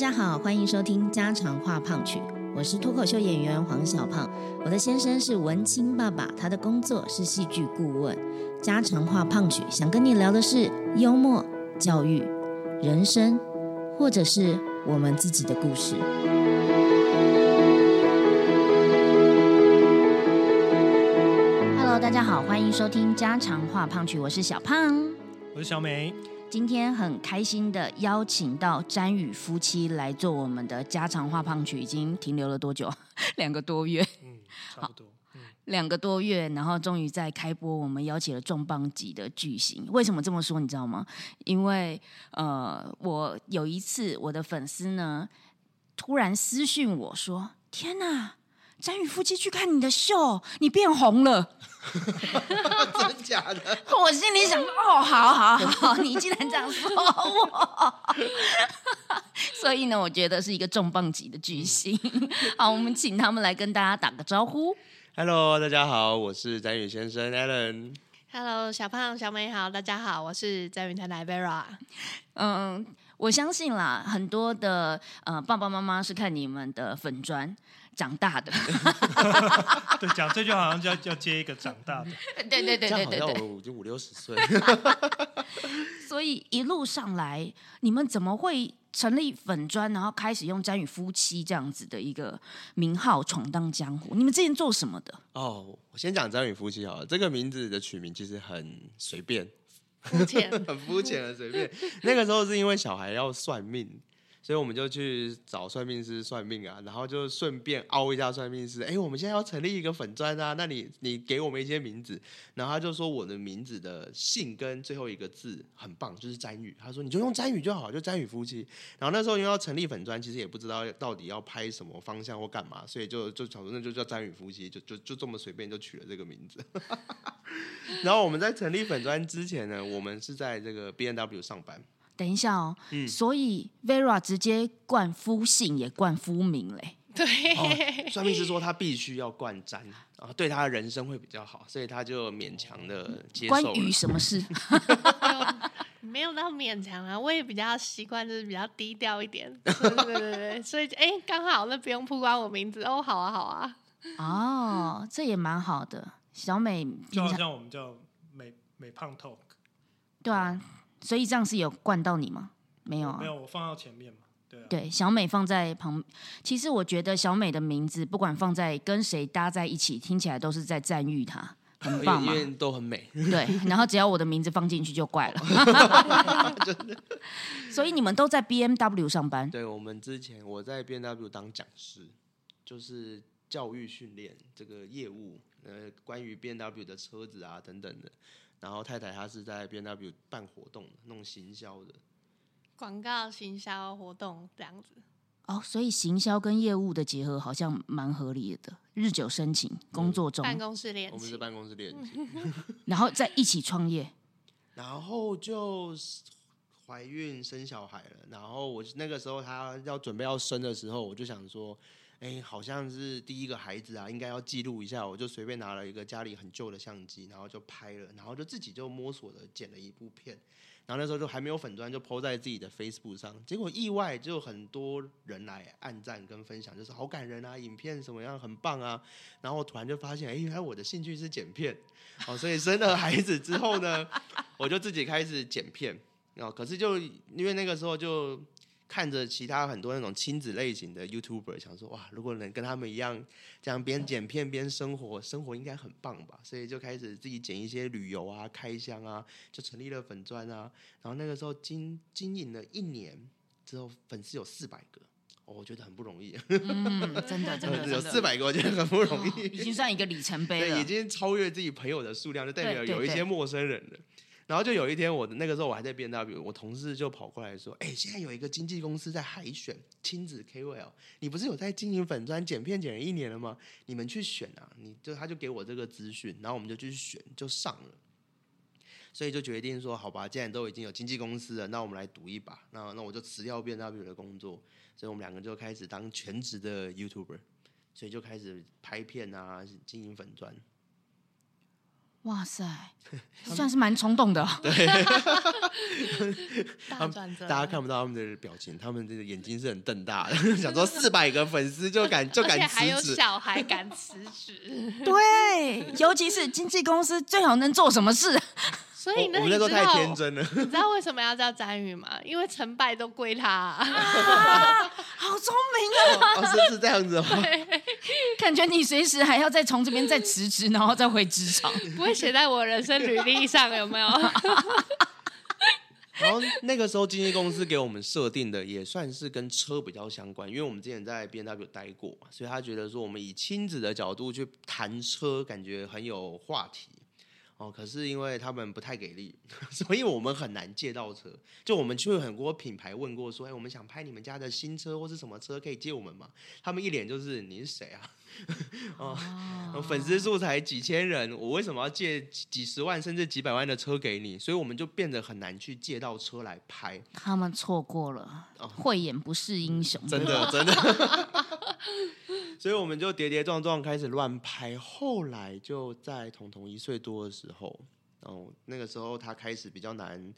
家好，欢迎收听家常话胖曲，我是脱口秀演员黄小胖。我的先生是文青爸爸，他的工作是戏剧顾问。家常话胖曲想跟你聊的是幽默、教育、人生，或者是我们自己的故事。Hello，大家好，欢迎收听家常话胖曲，我是小胖，我是小美。今天很开心的邀请到詹宇夫妻来做我们的家常话胖曲，已经停留了多久？两个多月。嗯，差不多。两个多月，然后终于在开播，我们邀请了重磅级的巨星。为什么这么说？你知道吗？因为呃，我有一次我的粉丝呢，突然私讯我说：“天哪！”詹宇夫妻去看你的秀，你变红了，真假的？我心里想，哦，好好好，你竟然这样说我，所以呢，我觉得是一个重磅级的巨星。好，我们请他们来跟大家打个招呼。Hello，大家好，我是詹宇先生 Allen。Hello，小胖、小美好，大家好，我是詹宇太太 Vera。嗯，我相信啦，很多的呃爸爸妈妈是看你们的粉砖。长大的，对，讲这句好像就要要接一个长大的，对对对对对对，我就五六十岁，所以一路上来，你们怎么会成立粉砖，然后开始用“詹宇夫妻”这样子的一个名号闯荡江湖？你们之前做什么的？哦，我先讲“詹宇夫妻”好了，这个名字的取名其实很随便，肤浅，很肤浅，很随便。那个时候是因为小孩要算命。所以我们就去找算命师算命啊，然后就顺便凹一下算命师。哎，我们现在要成立一个粉砖啊，那你你给我们一些名字。然后他就说我的名字的姓跟最后一个字很棒，就是詹宇。他说你就用詹宇就好，就詹宇夫妻。然后那时候因为要成立粉砖，其实也不知道到底要拍什么方向或干嘛，所以就就想说那就叫詹宇夫妻，就就就这么随便就取了这个名字。然后我们在成立粉砖之前呢，我们是在这个 B N W 上班。等一下哦，所以 Vera 直接冠夫姓也冠夫名嘞。对，算命师说他必须要冠詹，然后对他的人生会比较好，所以他就勉强的接受。关于什么事？没有到勉强啊，我也比较习惯，就是比较低调一点。对对对对，所以哎，刚好那不用曝光我名字哦，好啊好啊。哦，这也蛮好的。小美，就好像我们叫美美胖 talk。对啊。所以这样是有灌到你吗？没有啊，没有，我放到前面嘛。对，对，小美放在旁。其实我觉得小美的名字不管放在跟谁搭在一起，听起来都是在赞誉她，很棒嘛，都很美。对，然后只要我的名字放进去就怪了。所以你们都在 B M W 上班？对，我们之前我在 B M W 当讲师，就是教育训练这个业务，呃，关于 B M W 的车子啊等等的。然后太太她是在 B N W 办活动，弄行销的，广告行销活动这样子。哦，所以行销跟业务的结合好像蛮合理的。日久生情，工作中办公室恋情，我们是办公室恋情，然后在一起创业，然后就怀孕生小孩了。然后我那个时候她要准备要生的时候，我就想说。哎，好像是第一个孩子啊，应该要记录一下。我就随便拿了一个家里很旧的相机，然后就拍了，然后就自己就摸索的剪了一部片。然后那时候就还没有粉砖，就 PO 在自己的 Facebook 上。结果意外就很多人来按赞跟分享，就是好感人啊，影片什么样很棒啊。然后我突然就发现，哎，原来我的兴趣是剪片。哦，所以生了孩子之后呢，我就自己开始剪片。哦，可是就因为那个时候就。看着其他很多那种亲子类型的 YouTuber，想说哇，如果能跟他们一样，这样边剪片边生活，生活应该很棒吧？所以就开始自己剪一些旅游啊、开箱啊，就成立了粉钻啊。然后那个时候经经营了一年之后，粉丝有四百个，我觉得很不容易。嗯，真的真的 有四百个，我觉得很不容易，已经算一个里程碑了，已经超越自己朋友的数量，就代表有一些陌生人了。然后就有一天，我的那个时候我还在 B N W，我同事就跑过来说：“哎，现在有一个经纪公司在海选亲子 K O L，你不是有在经营粉砖剪片剪了一年了吗？你们去选啊！你就他就给我这个资讯，然后我们就去选，就上了。所以就决定说，好吧，既然都已经有经纪公司了，那我们来赌一把。那那我就辞掉 B N W 的工作，所以我们两个就开始当全职的 YouTuber，所以就开始拍片啊，经营粉砖。哇塞，算是蛮冲动的。大转折，大家看不到他们的表情，他们的眼睛是很瞪大的，想说四百个粉丝就敢就敢辞职，小孩敢辞职，对，尤其是经纪公司最好能做什么事？所以呢，那时候太你知道天真了。你知道为什么要叫詹宇吗？因为成败都归他、啊，好聪明啊！哦，是是这样子哦。感觉你随时还要再从这边再辞职，然后再回职场。不会写在我人生履历上，有没有？然后那个时候经纪公司给我们设定的也算是跟车比较相关，因为我们之前在 B N W 待过嘛，所以他觉得说我们以亲子的角度去谈车，感觉很有话题。哦，可是因为他们不太给力，所以我们很难借到车。就我们去很多品牌问过说，哎，我们想拍你们家的新车或是什么车，可以借我们吗？他们一脸就是你是谁啊？哦，粉丝数才几千人，我为什么要借几几十万甚至几百万的车给你？所以我们就变得很难去借到车来拍。他们错过了，哦慧眼不是英雄，真的 真的。所以我们就跌跌撞撞开始乱拍，后来就在彤彤一岁多的时候，然后那个时候他开始比较难，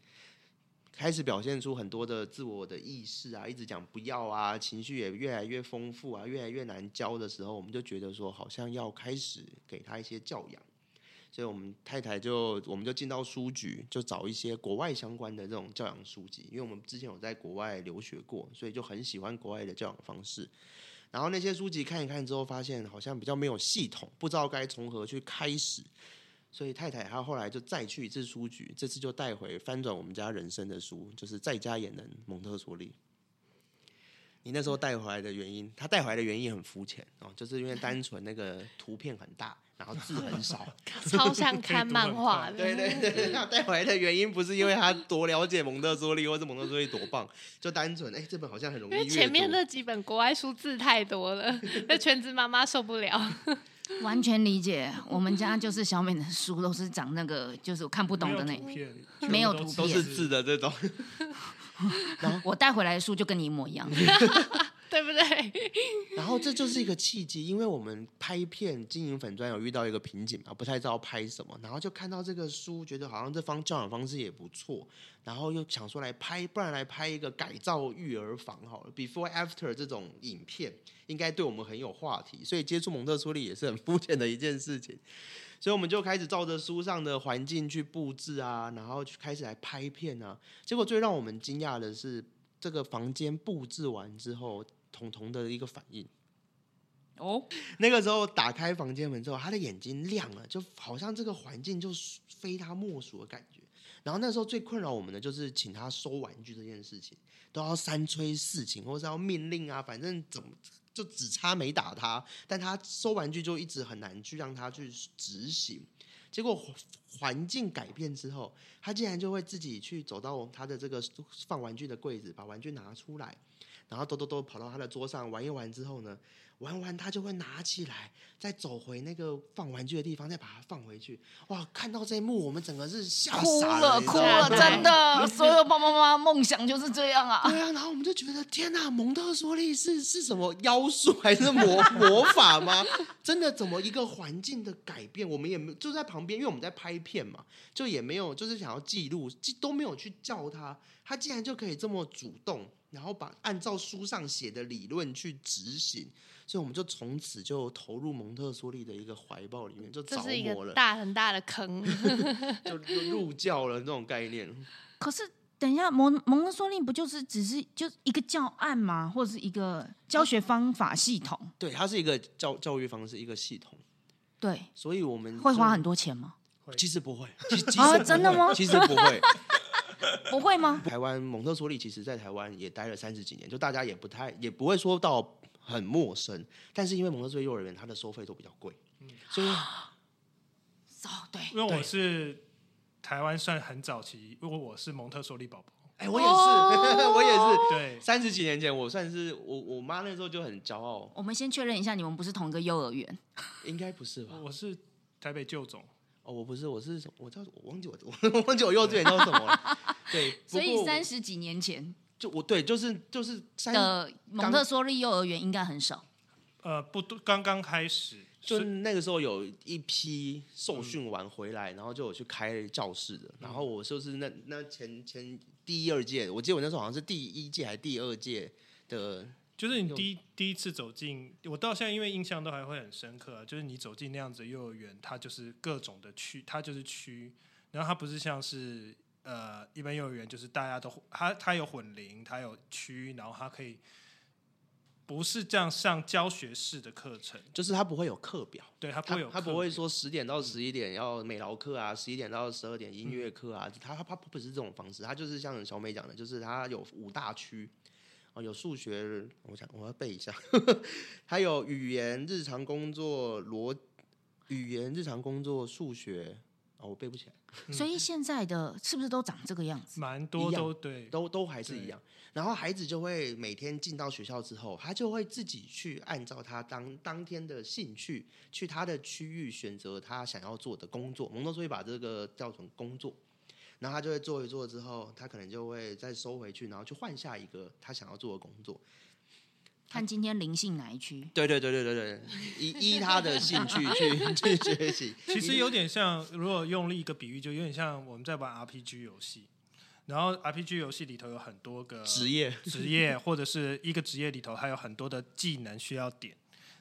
开始表现出很多的自我的意识啊，一直讲不要啊，情绪也越来越丰富啊，越来越难教的时候，我们就觉得说好像要开始给他一些教养。所以我们太太就我们就进到书局，就找一些国外相关的这种教养书籍，因为我们之前有在国外留学过，所以就很喜欢国外的教养方式。然后那些书籍看一看之后，发现好像比较没有系统，不知道该从何去开始。所以太太她后来就再去一次书局，这次就带回翻转我们家人生的书，就是在家也能蒙特梭利。你那时候带回来的原因，他带回来的原因很肤浅哦，就是因为单纯那个图片很大，然后字很少。超像看漫画。对对对，他 带回来的原因不是因为他多了解蒙特梭利，或是蒙特梭利多棒，就单纯哎、这本好像很容易因为。前面那几本国外书字太多了，那全职妈妈受不了。完全理解。我们家就是小美的书都是长那个，就是我看不懂的那没有图片，都是字的这种。我带回来的书就跟你一模一样。对不对？然后这就是一个契机，因为我们拍片经营粉砖有遇到一个瓶颈嘛，不太知道拍什么，然后就看到这个书，觉得好像这方教养方式也不错，然后又想说来拍，不然来拍一个改造育儿房好了，before after 这种影片，应该对我们很有话题，所以接触蒙特梭利也是很肤浅的一件事情。所以我们就开始照着书上的环境去布置啊，然后去开始来拍片啊。结果最让我们惊讶的是，这个房间布置完之后，彤彤的一个反应。哦，那个时候打开房间门之后，他的眼睛亮了，就好像这个环境就非他莫属的感觉。然后那时候最困扰我们的就是请他收玩具这件事情，都要三催四请，或是要命令啊，反正怎么就只差没打他，但他收玩具就一直很难去让他去执行。结果环环境改变之后，他竟然就会自己去走到他的这个放玩具的柜子，把玩具拿出来，然后兜兜兜跑到他的桌上玩一玩之后呢，玩完他就会拿起来，再走回那个放玩具的地方，再把它放回去。哇，看到这一幕，我们整个是吓哭傻了，哭了，你知道吗真的，所有爸爸妈妈梦想就是这样啊。对啊，然后我们就觉得天呐，蒙特梭利是是什么妖术还是魔魔法吗？真的怎么一个环境的改变，我们也没就在旁边，因为我们在拍片嘛，就也没有就是想要记录，记都没有去叫他，他竟然就可以这么主动，然后把按照书上写的理论去执行，所以我们就从此就投入蒙特梭利的一个怀抱里面，就着魔了，大很大的坑。就就入教了这种概念。可是等一下，蒙蒙特梭利不就是只是就一个教案吗？或者是一个教学方法系统？对，它是一个教教育方式，一个系统，对，所以我们就会花很多钱吗？其实不会，其其实真的吗其实不会。不会吗？台湾蒙特梭利其实在台湾也待了三十几年，就大家也不太也不会说到很陌生，但是因为蒙特梭利幼儿园它的收费都比较贵，所以 哦，对，因为我是台湾算很早期，因为我是蒙特梭利宝宝，哎，我也是，哦 我也是。对，三十几年前，我算是我我妈那时候就很骄傲，我们先确认一下，你们不是同一个幼儿园？应该不是吧？我是台北旧总，哦，我不是，我是我叫我忘记我 我忘记我幼稚园叫什么了。对，所以三十几年前就我对就是就是三的蒙特梭利幼儿园应该很少。呃，不多，刚刚开始，就是那个时候有一批受训完回来，然后就有去开教室的。然后我就是那那前前第一二届，我记得我那时候好像是第一届还是第二届的，就是你第一第一次走进，我到现在因为印象都还会很深刻、啊，就是你走进那样子的幼儿园，它就是各种的区，它就是区，然后它不是像是呃一般幼儿园，就是大家都它它有混龄，它有区，然后它可以不是这样上教学式的课程，就是它不会有课表，对，它不他会有他不会说十点到十一点要美劳课啊，十一点到十二点音乐课啊，他他他不是这种方式，他就是像小美讲的，就是他有五大区。哦，有数学，我想我要背一下，还有语言、日常工作、逻语言、日常工作、数学，哦，我背不起来。所以现在的是不是都长这个样子？蛮多都对，都都还是一样。然后孩子就会每天进到学校之后，他就会自己去按照他当当天的兴趣，去他的区域选择他想要做的工作。蒙特梭利把这个叫成工作，然后他就会做一做之后，他可能就会再收回去，然后去换下一个他想要做的工作。看今天灵性哪一区？对对对对对对，依依他的兴趣 去去学习。其实有点像，如果用另一个比喻，就有点像我们在玩 RPG 游戏，然后 RPG 游戏里头有很多个职业职业，或者是一个职业里头，还有很多的技能需要点。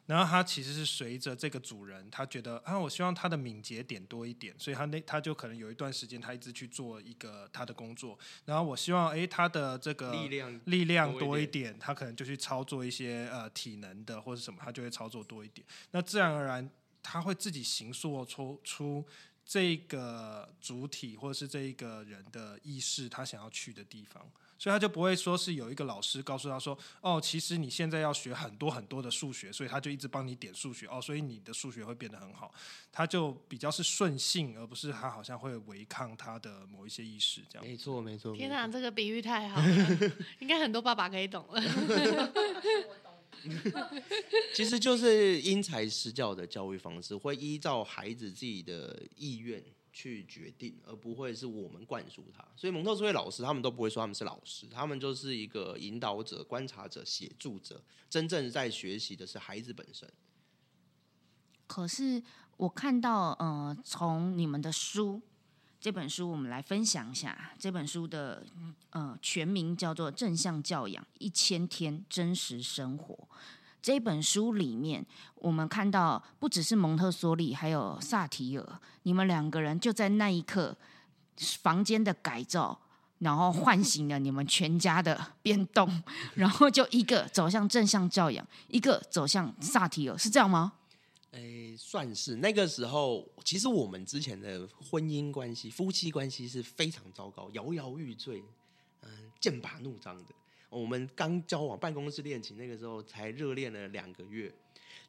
然后他其实是随着这个主人，他觉得啊，我希望他的敏捷点多一点，所以他那他就可能有一段时间，他一直去做一个他的工作。然后我希望，诶，他的这个力量力量多一多一点，他可能就去操作一些呃体能的或者什么，他就会操作多一点。那自然而然，他会自己形塑出出这个主体或者是这一个人的意识，他想要去的地方。所以他就不会说是有一个老师告诉他说，哦，其实你现在要学很多很多的数学，所以他就一直帮你点数学，哦，所以你的数学会变得很好。他就比较是顺性，而不是他好像会违抗他的某一些意识这样。没错没错。天哪，这个比喻太好了，应该很多爸爸可以懂了。其实就是因材施教的教育方式，会依照孩子自己的意愿去决定，而不会是我们灌输他。所以蒙特梭利老师他们都不会说他们是老师，他们就是一个引导者、观察者、协助者，真正在学习的是孩子本身。可是我看到，呃，从你们的书这本书，我们来分享一下这本书的呃全名叫做《正向教养一千天真实生活》。这本书里面，我们看到不只是蒙特梭利，还有萨提尔，你们两个人就在那一刻房间的改造。然后唤醒了你们全家的 变动，然后就一个走向正向教养，一个走向萨提尔，是这样吗？诶，算是那个时候，其实我们之前的婚姻关系、夫妻关系是非常糟糕、摇摇欲坠，嗯、剑拔弩张的。我们刚交往办公室恋情，那个时候才热恋了两个月，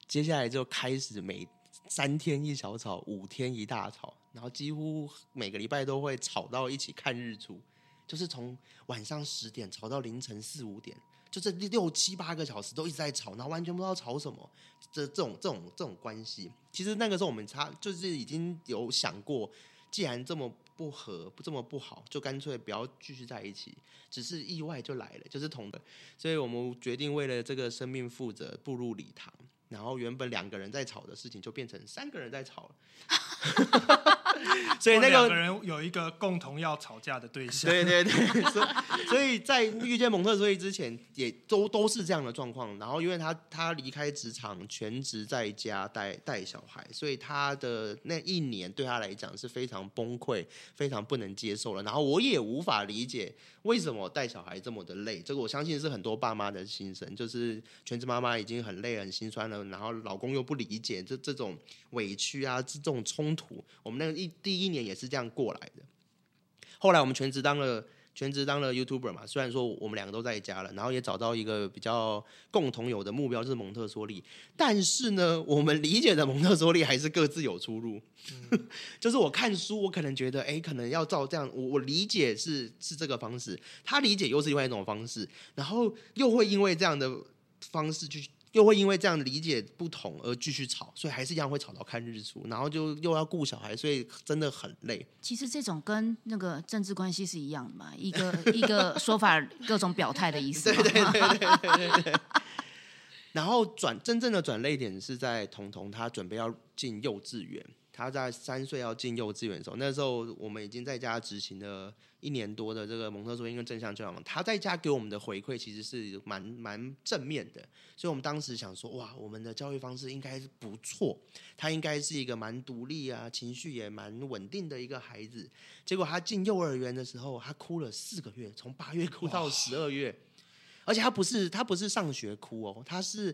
接下来就开始每三天一小吵，五天一大吵，然后几乎每个礼拜都会吵到一起看日出，就是从晚上十点吵到凌晨四五点，就这六七八个小时都一直在吵，然后完全不知道吵什么。这这种这种这种关系，其实那个时候我们差就是已经有想过，既然这么不合，这么不好，就干脆不要继续在一起。只是意外就来了，就是同的，所以我们决定为了这个生命负责，步入礼堂。然后原本两个人在吵的事情，就变成三个人在吵了。所以那个人有一个共同要吵架的对象，对对对，所以所以在遇见蒙特梭利之前，也都都是这样的状况。然后因为他他离开职场，全职在家带带小孩，所以他的那一年对他来讲是非常崩溃、非常不能接受了。然后我也无法理解为什么带小孩这么的累。这个我相信是很多爸妈的心声，就是全职妈妈已经很累、很心酸了，然后老公又不理解，这这种委屈啊，这种冲突，我们那个一第一年也是这样过来的。后来我们全职当了全职当了 YouTuber 嘛，虽然说我们两个都在家了，然后也找到一个比较共同有的目标，就是蒙特梭利。但是呢，我们理解的蒙特梭利还是各自有出入。就是我看书，我可能觉得，哎，可能要照这样，我我理解是是这个方式，他理解又是另外一种方式，然后又会因为这样的方式去。又会因为这样的理解不同而继续吵，所以还是一样会吵到看日出，然后就又要顾小孩，所以真的很累。其实这种跟那个政治关系是一样的嘛，一个 一个说法，各种表态的意思。对对对对对。然后转真正的转泪点是在彤彤他准备要进幼稚园，他在三岁要进幼稚园的时候，那时候我们已经在家执行了一年多的这个蒙特梭利跟正向教养，他在家给我们的回馈其实是蛮蛮正面的，所以我们当时想说，哇，我们的教育方式应该是不错，他应该是一个蛮独立啊，情绪也蛮稳定的一个孩子。结果他进幼儿园的时候，他哭了四个月，从八月哭到十二月。而且他不是他不是上学哭哦，他是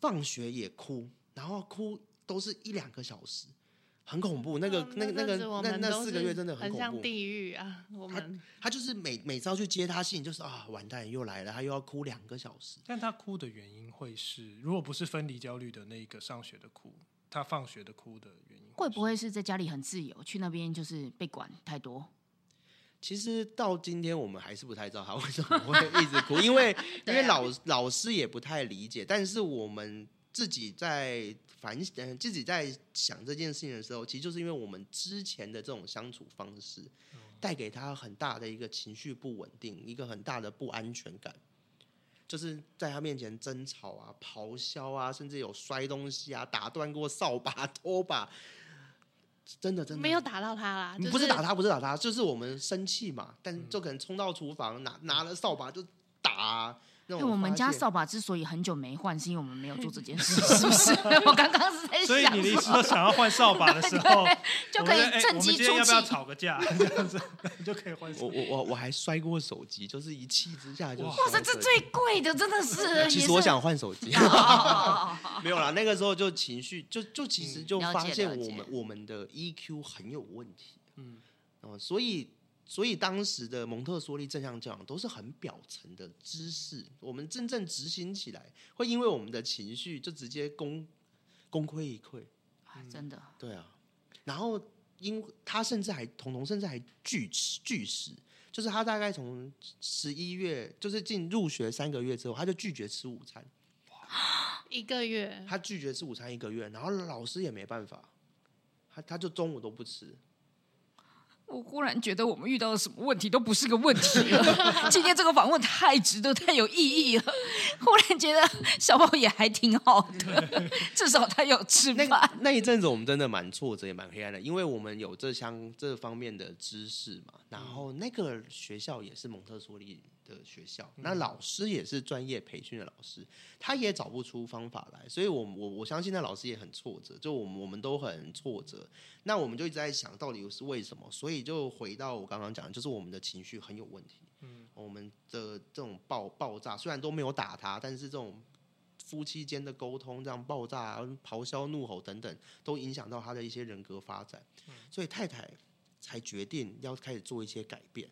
放学也哭，然后哭都是一两个小时，很恐怖。那个、嗯那个那个那那四个月真的很恐怖。像地狱啊！我们他就是每每朝去接他信，就是啊完蛋又来了，他又要哭两个小时。但他哭的原因会是，如果不是分离焦虑的那个上学的哭，他放学的哭的原因会不会是在家里很自由，去那边就是被管太多？其实到今天我们还是不太知道他为什么会一直哭，因为 因为老老师也不太理解，但是我们自己在反嗯自己在想这件事情的时候，其实就是因为我们之前的这种相处方式，带给他很大的一个情绪不稳定，一个很大的不安全感。就是在他面前争吵啊、咆哮啊，甚至有摔东西啊、打断过扫把、拖把，真的真的没有打到他啦，就不是打他，不是打他，就是我们生气嘛，但就可能冲到厨房拿拿了扫把就打啊、那种。因为我们家扫把之所以很久没换，是因为我们没有做这件事，是不是？我刚刚是在所以想你的意思说，想要换扫把的时候，就可以趁机出我们今天要不要。吵个架？这样子你就可以换扫我我我我还摔过手机，就是一气之下就哇哇塞，这最贵的真的是。其实我想换手机，没有啦。那个时候就情绪，就就其实就发现我们我们的 EQ 很有问题。嗯，哦，所以所以当时的蒙特梭利正向教养都是很表层的知识，我们真正执行起来，会因为我们的情绪就直接功功亏一篑。哎真的，对啊，然后因他甚至还彤彤甚至还拒吃拒食，就是他大概从十一月就是进入学三个月之后，他就拒绝吃午餐，一个月，他拒绝吃午餐一个月，然后老师也没办法，他他就中午都不吃。我忽然觉得我们遇到的什么问题都不是个问题了。今天这个访问太值得、太有意义了。忽然觉得小宝也还挺好的，至少他有吃那个。那一阵子我们真的蛮挫折，也蛮黑暗的，因为我们有这相这方面的知识嘛。然后那个学校也是蒙特梭利的学校，那老师也是专业培训的老师，他也找不出方法来，所以我我我相信那老师也很挫折，就我们我们都很挫折。那我们就一直在想到底是为什么，所以就回到我刚刚讲的，就是我们的情绪很有问题。嗯，我们的这种爆爆炸，虽然都没有打他，但是这种夫妻间的沟通这样爆炸、啊、咆哮、怒吼等等，都影响到他的一些人格发展。所以太太才决定要开始做一些改变。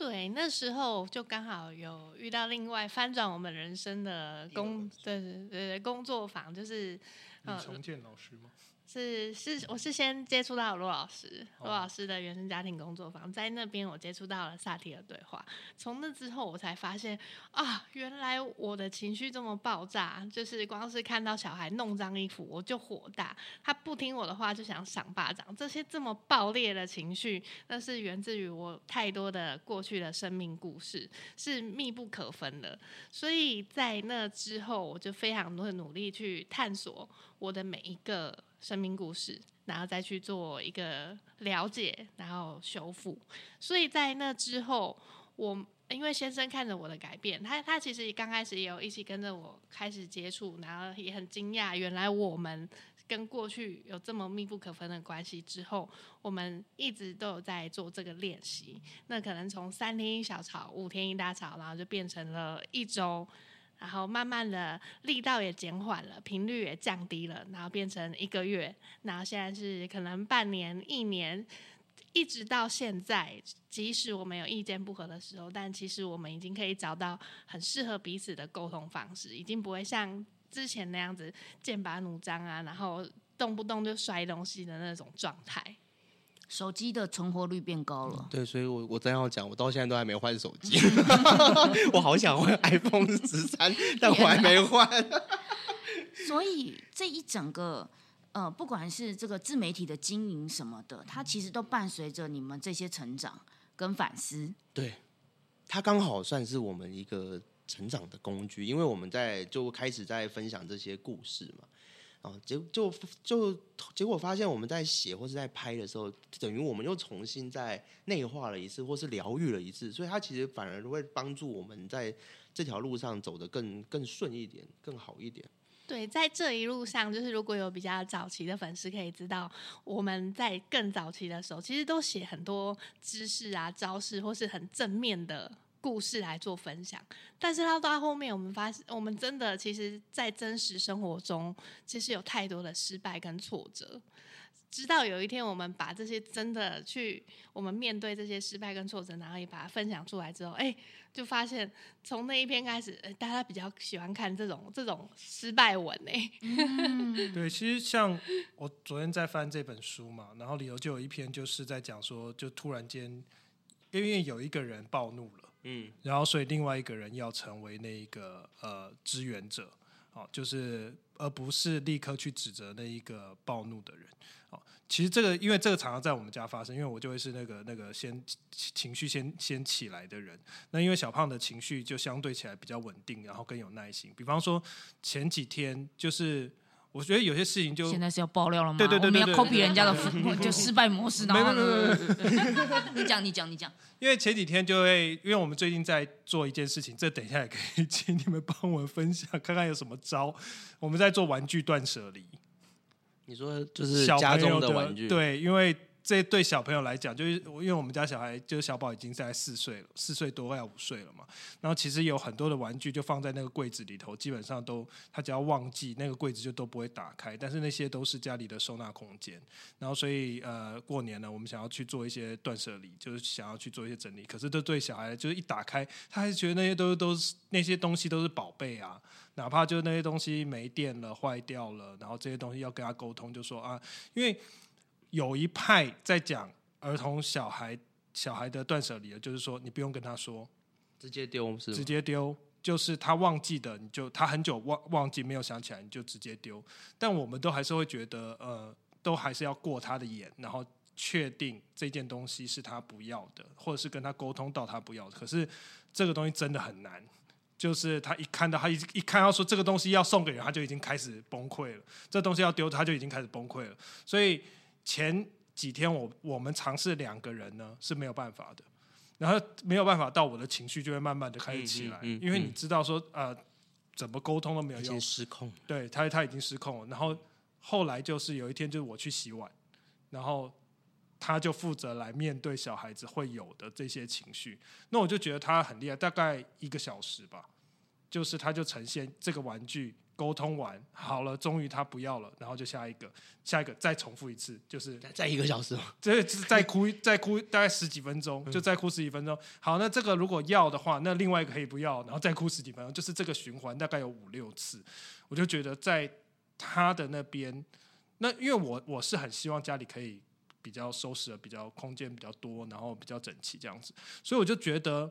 对，那时候就刚好有遇到另外翻转我们人生的工，对对对对，工作坊就是李重建老师吗？是是，我是先接触到罗老师，哦罗老师的原生家庭工作坊，在那边我接触到了萨提尔对话。从那之后，我才发现啊，原来我的情绪这么爆炸，就是光是看到小孩弄脏衣服我就火大，他不听我的话就想赏巴掌，这些这么爆裂的情绪，那是源自于我太多的过去的生命故事，是密不可分的。所以在那之后，我就非常多的努力去探索我的每一个生命故事，然后再去做一个了解，然后修复。所以在那之后，我因为先生看着我的改变，他他其实刚开始也有一起跟着我开始接触，然后也很惊讶，原来我们跟过去有这么密不可分的关系。之后，我们一直都有在做这个练习。那可能从三天一小吵，五天一大吵，然后就变成了一周。然后慢慢的力道也减缓了，频率也降低了，然后变成一个月，然后现在是可能半年、一年，一直到现在，即使我们有意见不合的时候，但其实我们已经可以找到很适合彼此的沟通方式，已经不会像之前那样子剑拔弩张啊，然后动不动就摔东西的那种状态。手机的存活率变高了，对，所以我我真要讲，我到现在都还没换手机，我好想换 iPhone 十三，但我还没换。所以这一整个呃，不管是这个自媒体的经营什么的，它其实都伴随着你们这些成长跟反思。对，它刚好算是我们一个成长的工具，因为我们在就开始在分享这些故事嘛。啊，结就就结果发现我们在写或是在拍的时候，等于我们又重新在内化了一次，或是疗愈了一次，所以它其实反而会帮助我们在这条路上走得更更顺一点，更好一点。对，在这一路上，就是如果有比较早期的粉丝可以知道，我们在更早期的时候，其实都写很多知识啊、招式，或是很正面的故事来做分享。但是到到后面，我们发现，我们真的其实，在真实生活中，其实有太多的失败跟挫折。直到有一天，我们把这些真的去，我们面对这些失败跟挫折，然后也把它分享出来之后，哎，就发现从那一篇开始，大家比较喜欢看这种这种失败文哎。对，其实像我昨天在翻这本书嘛，然后里头就有一篇就是在讲说，就突然间，因为有一个人暴怒了，嗯，然后所以另外一个人要成为那一个呃支援者，哦，就是而不是立刻去指责那一个暴怒的人。哦，其实这个，因为这个常常在我们家发生，因为我就会是那个那个先情绪先先起来的人。那因为小胖的情绪就相对起来比较稳定，然后更有耐心。比方说前几天，就是我觉得有些事情就现在是要爆料了吗？对对对我们要 copy 人家的 就失败模式，然后 你讲你讲你讲。因为前几天就会，因为我们最近在做一件事情，这等一下也可以请你们帮我们分享，看看有什么招。我们在做玩具断舍离。你说就是家中的玩具，对，因为这对小朋友来讲，就是因为我们家小孩就是小宝已经在四岁了，四岁多快要五岁了嘛。然后其实有很多的玩具就放在那个柜子里头，基本上都他只要忘记那个柜子就都不会打开。但是那些都是家里的收纳空间。然后所以呃过年了，我们想要去做一些断舍离，就是想要去做一些整理。可是这对小孩就是一打开，他还是觉得那些都都是那些东西都是宝贝啊。哪怕就是那些东西没电了、坏掉了，然后这些东西要跟他沟通，就说啊，因为有一派在讲儿童小孩小孩的断舍离就是说你不用跟他说，直接丢是直接丢，就是他忘记的，你就他很久忘忘记没有想起来，你就直接丢。但我们都还是会觉得，呃，都还是要过他的眼，然后确定这件东西是他不要的，或者是跟他沟通到他不要。可是这个东西真的很难。就是他一看到他一一看到说这个东西要送给人，他就已经开始崩溃了。这东西要丢，他就已经开始崩溃了。所以前几天我我们尝试两个人呢是没有办法的，然后没有办法到我的情绪就会慢慢的开始起来，因为你知道说呃怎么沟通都没有用，失控。对他他已经失控了。然后后来就是有一天就是我去洗碗，然后。他就负责来面对小孩子会有的这些情绪，那我就觉得他很厉害，大概一个小时吧，就是他就呈现这个玩具沟通完好了，终于他不要了，然后就下一个，下一个再重复一次，就是再一个小时，这再哭 再哭大概十几分钟，就再哭十几分钟。好，那这个如果要的话，那另外一个可以不要，然后再哭十几分钟，就是这个循环大概有五六次。我就觉得在他的那边，那因为我我是很希望家里可以。比较收拾的比较空间比较多，然后比较整齐这样子，所以我就觉得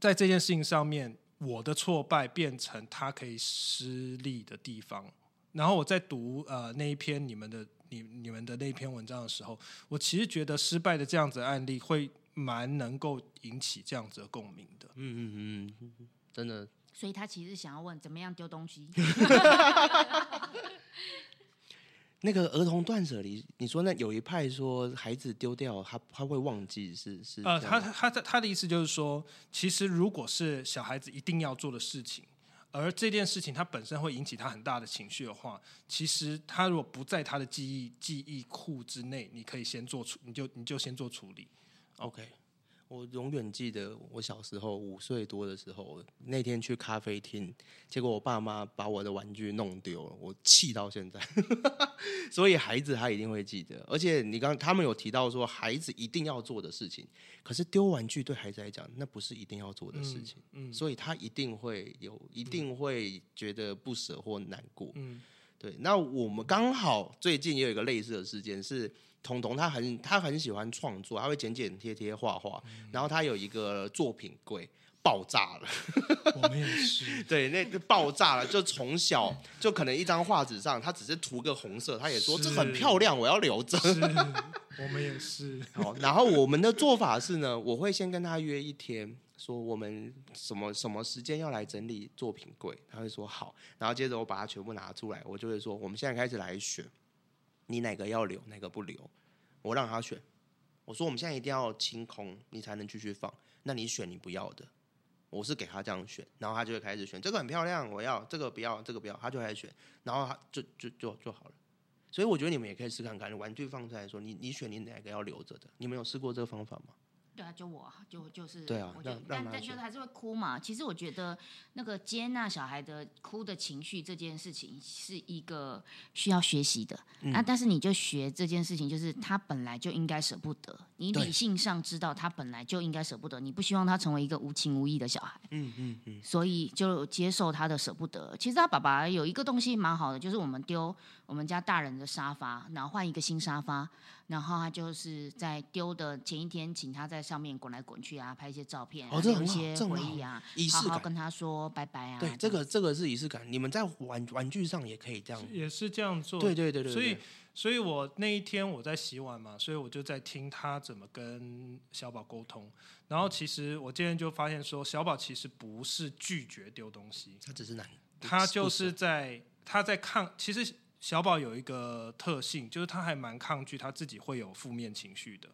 在这件事情上面，我的挫败变成他可以失利的地方。然后我在读呃那一篇你们的你你们的那篇文章的时候，我其实觉得失败的这样子案例会蛮能够引起这样子的共鸣的。嗯嗯嗯，真的。所以他其实想要问怎么样丢东西。那个儿童断舍离，你说那有一派说孩子丢掉他他会忘记是是呃，他他他他的意思就是说，其实如果是小孩子一定要做的事情，而这件事情他本身会引起他很大的情绪的话，其实他如果不在他的记忆记忆库之内，你可以先做处，你就你就先做处理，OK。我永远记得我小时候五岁多的时候，那天去咖啡厅，结果我爸妈把我的玩具弄丢了，我气到现在。所以孩子他一定会记得，而且你刚他们有提到说孩子一定要做的事情，可是丢玩具对孩子来讲那不是一定要做的事情，嗯，所以他一定会有一定会觉得不舍或难过，嗯，对。那我们刚好最近也有一个类似的事件是。彤彤他很他很喜欢创作，他会剪剪贴贴画画，然后他有一个作品柜爆炸了。我们也是，对，那个爆炸了，就从小就可能一张画纸上，他只是涂个红色，他也说这很漂亮，我要留着。我们也是。好，然后我们的做法是呢，我会先跟他约一天。说我们什么什么时间要来整理作品柜，他会说好，然后接着我把它全部拿出来，我就会说我们现在开始来选，你哪个要留，哪个不留，我让他选。我说我们现在一定要清空，你才能继续放。那你选你不要的，我是给他这样选，然后他就会开始选这个很漂亮，我要这个不要，这个不要，他就开始选，然后他就就就就好了。所以我觉得你们也可以试看看，玩具放出来说，你你选你哪个要留着的，你们有试过这个方法吗？对啊，就我啊就就是对啊我就让但但就是还是会哭嘛。其实我觉得那个接纳小孩的哭的情绪这件事情是一个需要学习的、嗯啊。但是你就学这件事情，就是他本来就应该舍不得，你理性上知道他本来就应该舍不得，你不希望他成为一个无情无义的小孩。嗯嗯嗯，所以就接受他的舍不得。其实他爸爸有一个东西蛮好的，就是我们丢我们家大人的沙发，然后换一个新沙发，然后他就是在丢的前一天，请他在上面滚来滚去啊，拍一些照片、啊，哦这很好留一些这很好回忆啊仪，式感好好跟他说拜拜啊。对，这个这个是仪式感，你们在玩玩具上也可以这样。也是这样做。对对对对，所以，所以我那一天我在洗碗嘛，所以我就在听他怎么跟小宝沟通。然后其实我今天就发现说，小宝其实不是拒绝丢东西，他只是难，他就是在他在抗。其实小宝有一个特性，就是他还蛮抗拒他自己会有负面情绪的，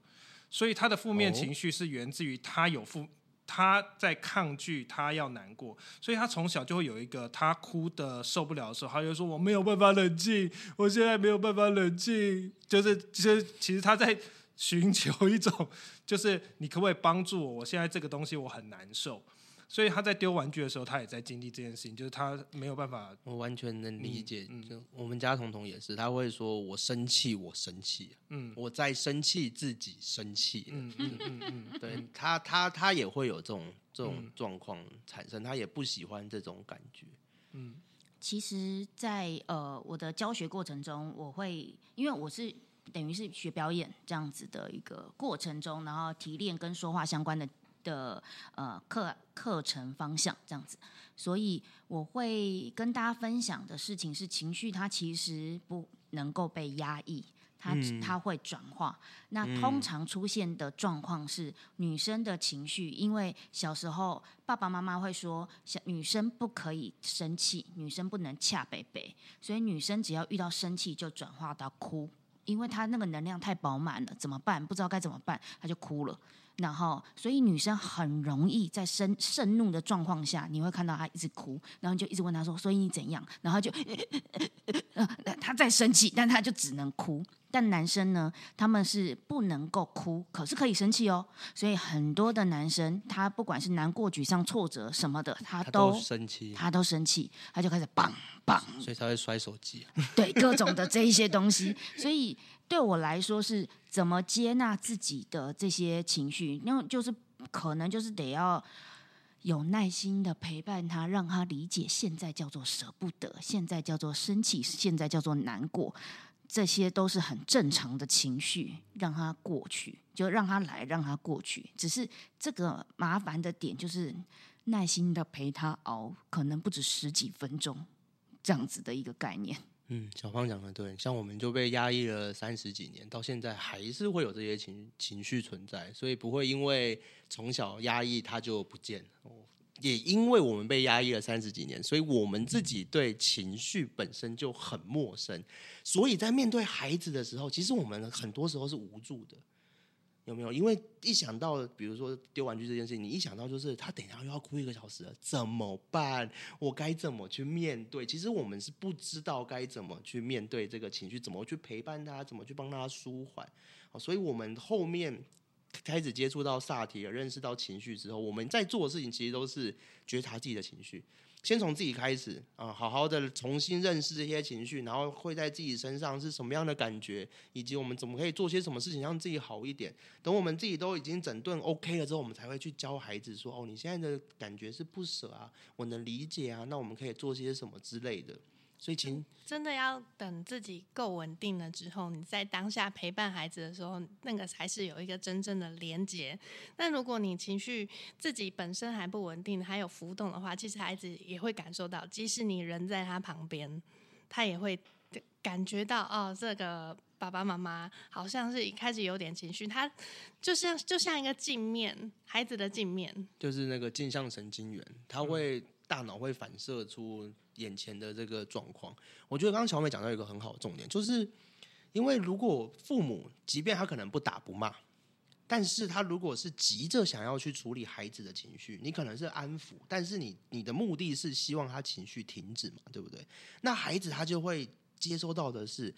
所以他的负面哦情绪是源自于他有负。他在抗拒，他要难过，所以他从小就会有一个，他哭的受不了的时候，他就说我没有办法冷静，我现在没有办法冷静，就是其实其实他在寻求一种，就是你可不可以帮助我？我现在这个东西我很难受，所以他在丢玩具的时候，他也在经历这件事情，就是他没有办法我完全能理解。嗯嗯就我们家彤彤也是，他会说我生气，我生气，嗯我在生气，自己生气。嗯嗯嗯嗯，对他，他他也会有这种这种嗯状况产生，他也不喜欢这种感觉。嗯其实在，呃我的教学过程中，我会因为我是等于是学表演这样子的一个过程中，然后提炼跟说话相关的的呃课课程方向这样子，所以我会跟大家分享的事情是，情绪它其实不能够被压抑。它嗯它会转化，那通常出现的状况是女生的情绪，因为小时候爸爸妈妈会说，小女生不可以生气，女生不能恰北北，所以女生只要遇到生气就转化到哭，因为她那个能量太饱满了，怎么办？不知道该怎么办，她就哭了。然后，所以女生很容易在生盛怒的状况下，你会看到她一直哭，然后你就一直问她说：“所以你怎样？”然后就呃，她在生气，但她就只能哭。但男生呢，他们是不能够哭，可是可以生气哦。所以很多的男生，他不管是难过、沮丧、挫折什么的，他他都都生气，他都生气，他就开始棒棒，所以才会摔手机。对各种的这一些东西。所以对我来说，是怎么接纳自己的这些情绪，那就是可能就是得要。有耐心的陪伴他，让他理解现在叫做舍不得，现在叫做生气，现在叫做难过，这些都是很正常的情绪，让他过去，就让他来，让他过去。只是这个麻烦的点就是耐心的陪他熬，可能不止十几分钟这样子的一个概念。嗯，小芳讲的对，像我们就被压抑了三十几年，到现在还是会有这些情情绪存在，所以不会因为从小压抑它就不见了。也因为我们被压抑了三十几年，所以我们自己对情绪本身就很陌生，所以在面对孩子的时候，其实我们很多时候是无助的。有没有？因为一想到，比如说丢玩具这件事情，你一想到就是他等一下又要哭一个小时了，怎么办？我该怎么去面对？其实我们是不知道该怎么去面对这个情绪，怎么去陪伴他，怎么去帮他舒缓。所以我们后面开始接触到萨提尔，认识到情绪之后，我们在做的事情其实都是觉察自己的情绪。先从自己开始啊，好好的重新认识这些情绪，然后会在自己身上是什么样的感觉，以及我们怎么可以做些什么事情让自己好一点。等我们自己都已经整顿 OK 了之后，我们才会去教孩子说：“哦，你现在的感觉是不舍啊，我能理解啊，那我们可以做些什么之类的。”所以情真的要等自己够稳定了之后，你在当下陪伴孩子的时候，那个才是有一个真正的连接。但如果你情绪自己本身还不稳定，还有浮动的话，其实孩子也会感受到，即使你人在他旁边，他也会感觉到哦，这个爸爸妈妈好像是一开始有点情绪，他就像就像一个镜面，孩子的镜面。就是那个镜像神经元，他会大脑会反射出眼前的这个状况。我觉得刚刚小美讲到一个很好的重点，就是因为如果父母即便他可能不打不骂，但是他如果是急着想要去处理孩子的情绪，你可能是安抚，但是你你的目的是希望他情绪停止嘛，对不对？那孩子他就会接收到的是。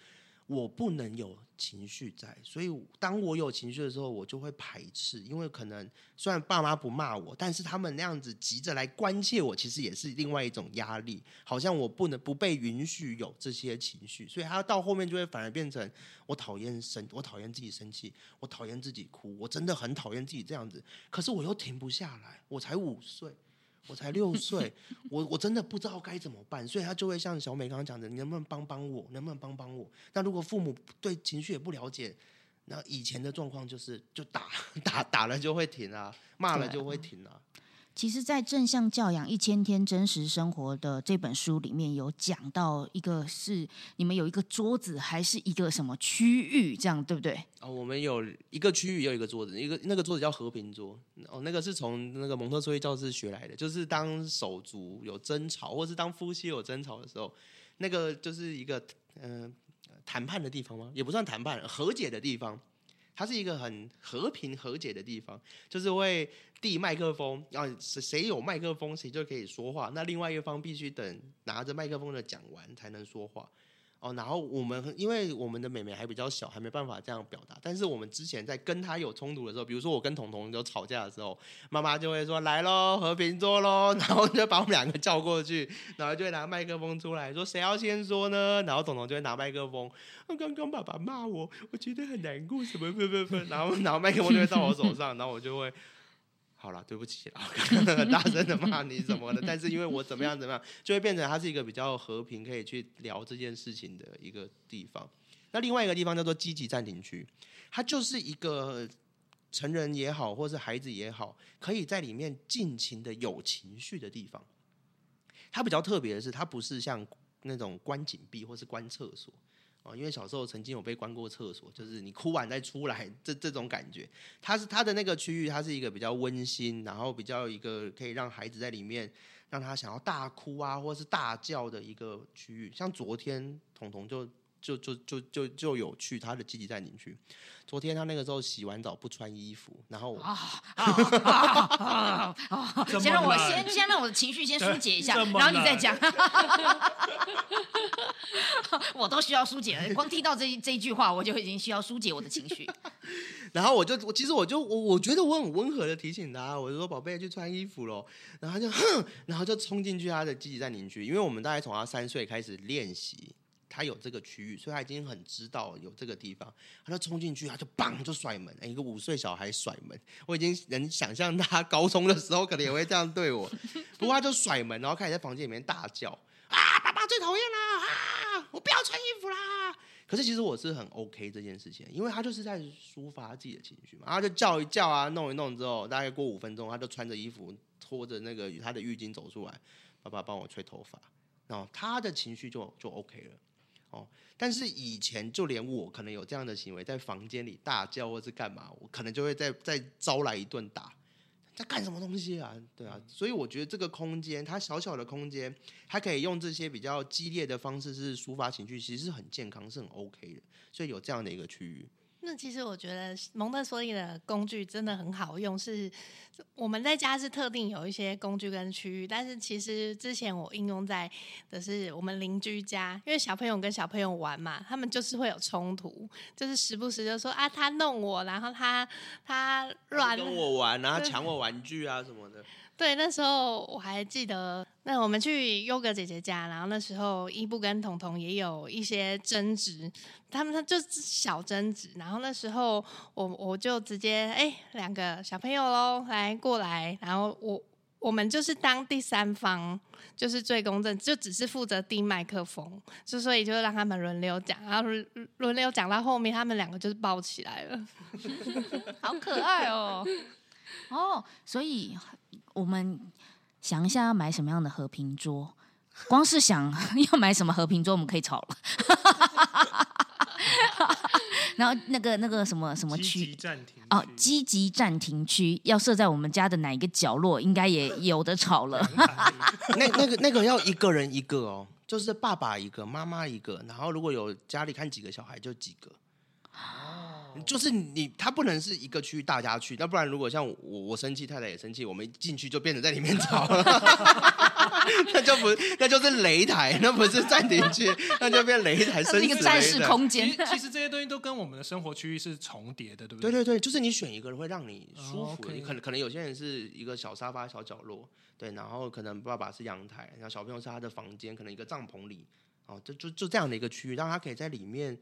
我不能有情绪在，所以当我有情绪的时候，我就会排斥，因为可能虽然爸妈不骂我，但是他们那样子急着来关切我，其实也是另外一种压力，好像我不能不被允许有这些情绪，所以他到后面就会反而变成我讨厌生，我讨厌自己生气，我讨厌自己哭，我真的很讨厌自己这样子，可是我又停不下来，我才五岁。我才六岁，我我真的不知道该怎么办，所以他就会像小美刚刚讲的，你能不能帮帮我？能不能帮帮我？那如果父母对情绪也不了解，那以前的状况就是就打 打打了就会停啊，骂了就会停啊。其实，在《正向教养一千天真实生活》的这本书里面有讲到，一个是你们有一个桌子，还是一个什么区域，这样对不对？哦，我们有一个区域，有一个桌子，一个那个桌子叫和平桌。哦，那个是从那个蒙特梭利教室学来的，就是当手足有争吵，或是当夫妻有争吵的时候，那个就是一个嗯谈判的地方吗？也不算谈判，和解的地方。它是一个很和平和解的地方，就是会递麦克风，然后谁谁有麦克风，谁就可以说话。那另外一方必须等拿着麦克风的讲完才能说话。哦，然后我们因为我们的妹妹还比较小，还没办法这样表达。但是我们之前在跟她有冲突的时候，比如说我跟彤彤有吵架的时候，妈妈就会说来喽，和平桌喽，然后就把我们两个叫过去，然后就会拿麦克风出来说谁要先说呢？然后彤彤就会拿麦克风，刚刚爸爸骂我，我觉得很难过，什么不不不，然后然后麦克风就会到我手上，然后我就会。好了，对不起了，很大声的骂你什么的，但是因为我怎么样怎么样，就会变成它是一个比较和平，可以去聊这件事情的一个地方。那另外一个地方叫做积极暂停区，它就是一个成人也好，或是孩子也好，可以在里面尽情的有情绪的地方。它比较特别的是，它不是像那种关紧闭或是关厕所。因为小时候曾经有被关过厕所，就是你哭完再出来，这这种感觉，它是它的那个区域，它是一个比较温馨，然后比较一个可以让孩子在里面让他想要大哭啊，或是大叫的一个区域。像昨天彤彤就就就就就就有去他的积极暂停区。昨天他那个时候洗完澡不穿衣服，然后啊啊啊！先让我先先让我的情绪先疏解一下，然后你再讲。我都需要疏解，光听到这这一句话，我就已经需要疏解我的情绪。然后我就我其实我就我我觉得我很温和的提醒他，我就说宝贝去穿衣服喽，然后他就哼，然后就冲进去他的积极暂停区，因为我们大概从他三岁开始练习。他有这个区域，所以他已经很知道有这个地方，他就冲进去，他就砰就甩门。一个五岁小孩甩门，我已经能想象他高中的时候可能也会这样对我。不过他就甩门，然后开始在房间里面大叫：“啊，爸爸最讨厌了啊！我不要穿衣服啦！”可是其实我是很 OK 这件事情，因为他就是在抒发自己的情绪嘛。他就叫一叫啊，弄一弄之后，大概过五分钟，他就穿着衣服，拖着那个他的浴巾走出来，爸爸帮我吹头发，然后他的情绪就就 OK 了。哦，但是以前就连我可能有这样的行为，在房间里大叫或是干嘛，我可能就会再再招来一顿打，在干什么东西啊？对啊，所以我觉得这个空间，它小小的空间，它可以用这些比较激烈的方式是抒发情绪，其实是很健康，是很 OK 的，所以有这样的一个区域。那其实我觉得蒙特梭利的工具真的很好用，是我们在家是特定有一些工具跟区域，但是其实之前我应用在的是我们邻居家，因为小朋友跟小朋友玩嘛，他们就是会有冲突，就是时不时就说啊他弄我，然后他他乱跟我玩，然后 抢我玩具啊什么的。对，那时候我还记得，那我们去优格姐姐家，然后那时候伊布跟彤彤也有一些争执，他们就小争执，然后那时候我我就直接哎两个小朋友喽来过来，然后我我们就是当第三方，就是最公正，就只是负责递麦克风，就所以就让他们轮流讲，然后轮流讲到后面，他们两个就是抱起来了，好可爱哦，哦，所以。我们想一下要买什么样的和平桌？光是想 要买什么和平桌，我们可以吵了。然后那个那个什么什么积区暂停哦，区积极暂停区要设在我们家的哪一个角落，应该也有的吵了。那那个那个要一个人一个哦，就是爸爸一个，妈妈一个，然后如果有家里看几个小孩就几个。就是你，它不能是一个区域大家去，那不然如果像我我生气，太太也生气，我们一进去就变成在里面吵了，那就不那就是擂台，那不是暂停区，那就变擂台，是一个战士死擂台空间。其实这些东西都跟我们的生活区域是重叠的，对不对？对对对，就是你选一个人会让你舒哦服。你可能可能有些人是一个小沙发、小角落，对，然后可能爸爸是阳台，然后小朋友是他的房间，可能一个帐篷里，哦，就就就这样的一个区域，让他可以在里面，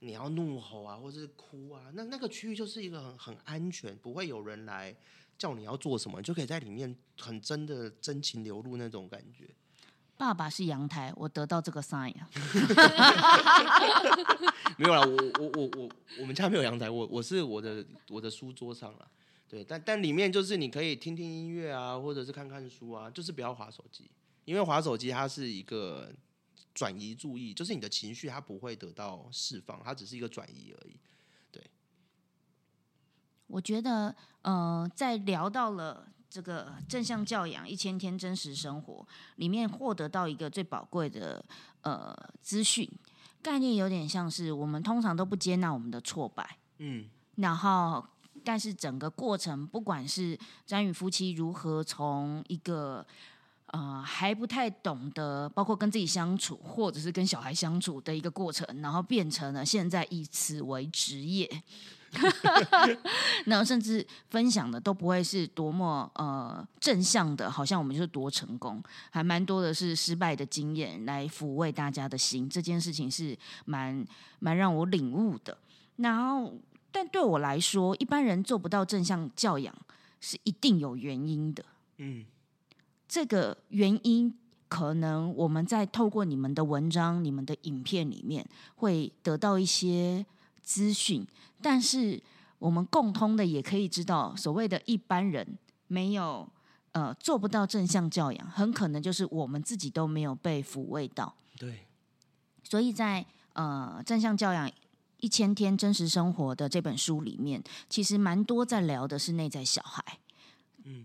你要怒吼啊，或者是哭啊，那那个区域就是一个很很安全，不会有人来叫你要做什么，你就可以在里面很真的真情流露那种感觉。爸爸是阳台，我得到这个 sign 啊。没有啦，我我我我我们家没有阳台，我我是我的我的书桌上了。对，但但里面就是你可以听听音乐啊，或者是看看书啊，就是不要划手机，因为划手机它是一个转移注意，就是你的情绪它不会得到释放，它只是一个转移而已。对。我觉得，呃，在聊到了这个正向教养一千天真实生活里面，获得到一个最宝贵的呃资讯概念，有点像是我们通常都不接纳我们的挫败，嗯。然后，但是整个过程，不管是詹宇夫妻如何从一个呃还不太懂得，包括跟自己相处，或者是跟小孩相处的一个过程，然后变成了现在以此为职业。然后甚至分享的都不会是多么呃正向的，好像我们就是多成功，还蛮多的是失败的经验来抚慰大家的心。这件事情是蛮蛮让我领悟的。然后，但对我来说，一般人做不到正向教养是一定有原因的。嗯这个原因可能我们在透过你们的文章、你们的影片里面会得到一些资讯，但是我们共通的也可以知道，所谓的一般人没有呃做不到正向教养，很可能就是我们自己都没有被抚慰到。对，所以在呃正向教养一千天真实生活的这本书里面，其实蛮多在聊的是内在小孩。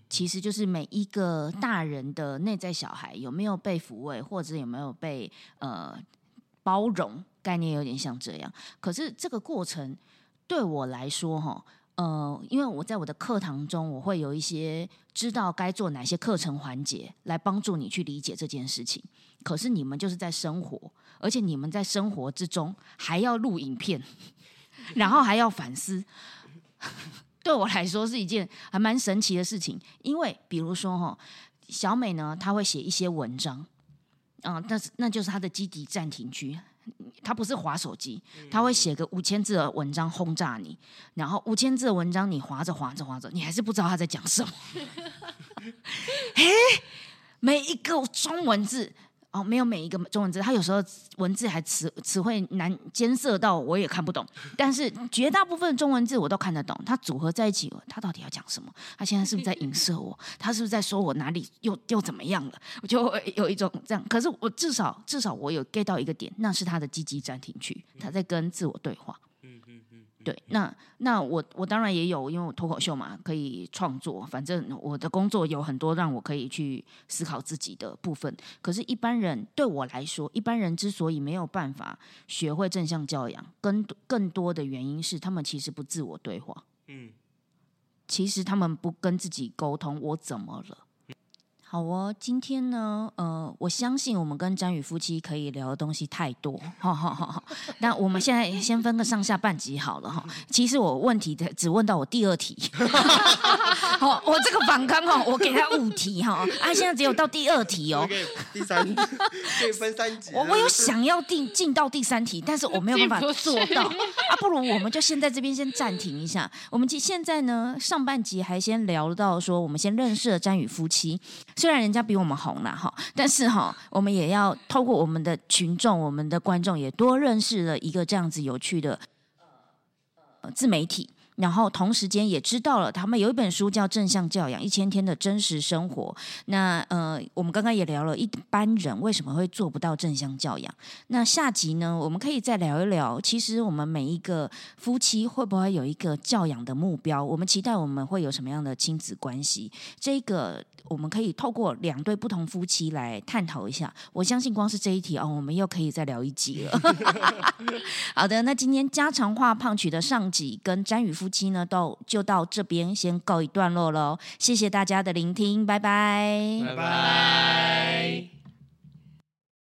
其实就是每一个大人的内在小孩有没有被抚慰，或者有没有被呃包容，概念有点像这样。可是这个过程对我来说，哈，呃，因为我在我的课堂中，我会有一些知道该做哪些课程环节来帮助你去理解这件事情。可是你们就是在生活，而且你们在生活之中还要录影片，然后还要反思。对我来说是一件还蛮神奇的事情，因为比如说哈，小美呢，她会写一些文章，嗯，但是那就是她的基底暂停区，她不是划手机，她会写个五千字的文章轰炸你，然后五千字的文章你划着划着划着，你还是不知道她在讲什么。诶，每一个中文字。哦，没有每一个中文字，它有时候文字还词词汇难艰涩到我也看不懂，但是绝大部分中文字我都看得懂。它组合在一起，它到底要讲什么？他现在是不是在影射我？他是不是在说我哪里又又怎么样了？我就会有一种这样。可是我至少至少我有 get 到一个点，那是他的积极暂停区，他在跟自我对话。嗯嗯，对，那那我我当然也有，因为我脱口秀嘛，可以创作。反正我的工作有很多让我可以去思考自己的部分。可是，一般人对我来说，一般人之所以没有办法学会正向教养，更更多的原因是他们其实不自我对话，嗯，其实他们不跟自己沟通，我怎么了？好哦，今天呢，呃，我相信我们跟詹宇夫妻可以聊的东西太多，哈哈哈哈。那我们现在先分个上下半集好了哈。其实我问题的只问到我第二题，好，我这个反刚哈，我给他五题哈，啊，现在只有到第二题哦。可以第三 可以分三集。我我有想要进进到第三题，但是我没有办法做到啊，不如我们就先在这边先暂停一下。我们现在呢，上半集还先聊到说，我们先认识了詹宇夫妻，虽然人家比我们红了哈，但是哈，我们也要透过我们的群众、我们的观众，也多认识了一个这样子有趣的呃自媒体。然后同时间也知道了，他们有一本书叫《正向教养：一千天的真实生活》。那呃，我们刚刚也聊了一般人为什么会做不到正向教养。那下集呢，我们可以再聊一聊，其实我们每一个夫妻会不会有一个教养的目标？我们期待我们会有什么样的亲子关系？这个我们可以透过两对不同夫妻来探讨一下。我相信光是这一题哦，我们又可以再聊一集了。好的，那今天家常话胖曲的上集跟詹宇夫妻呢，都就到这边先告一段落喽。谢谢大家的聆听，拜拜。拜拜。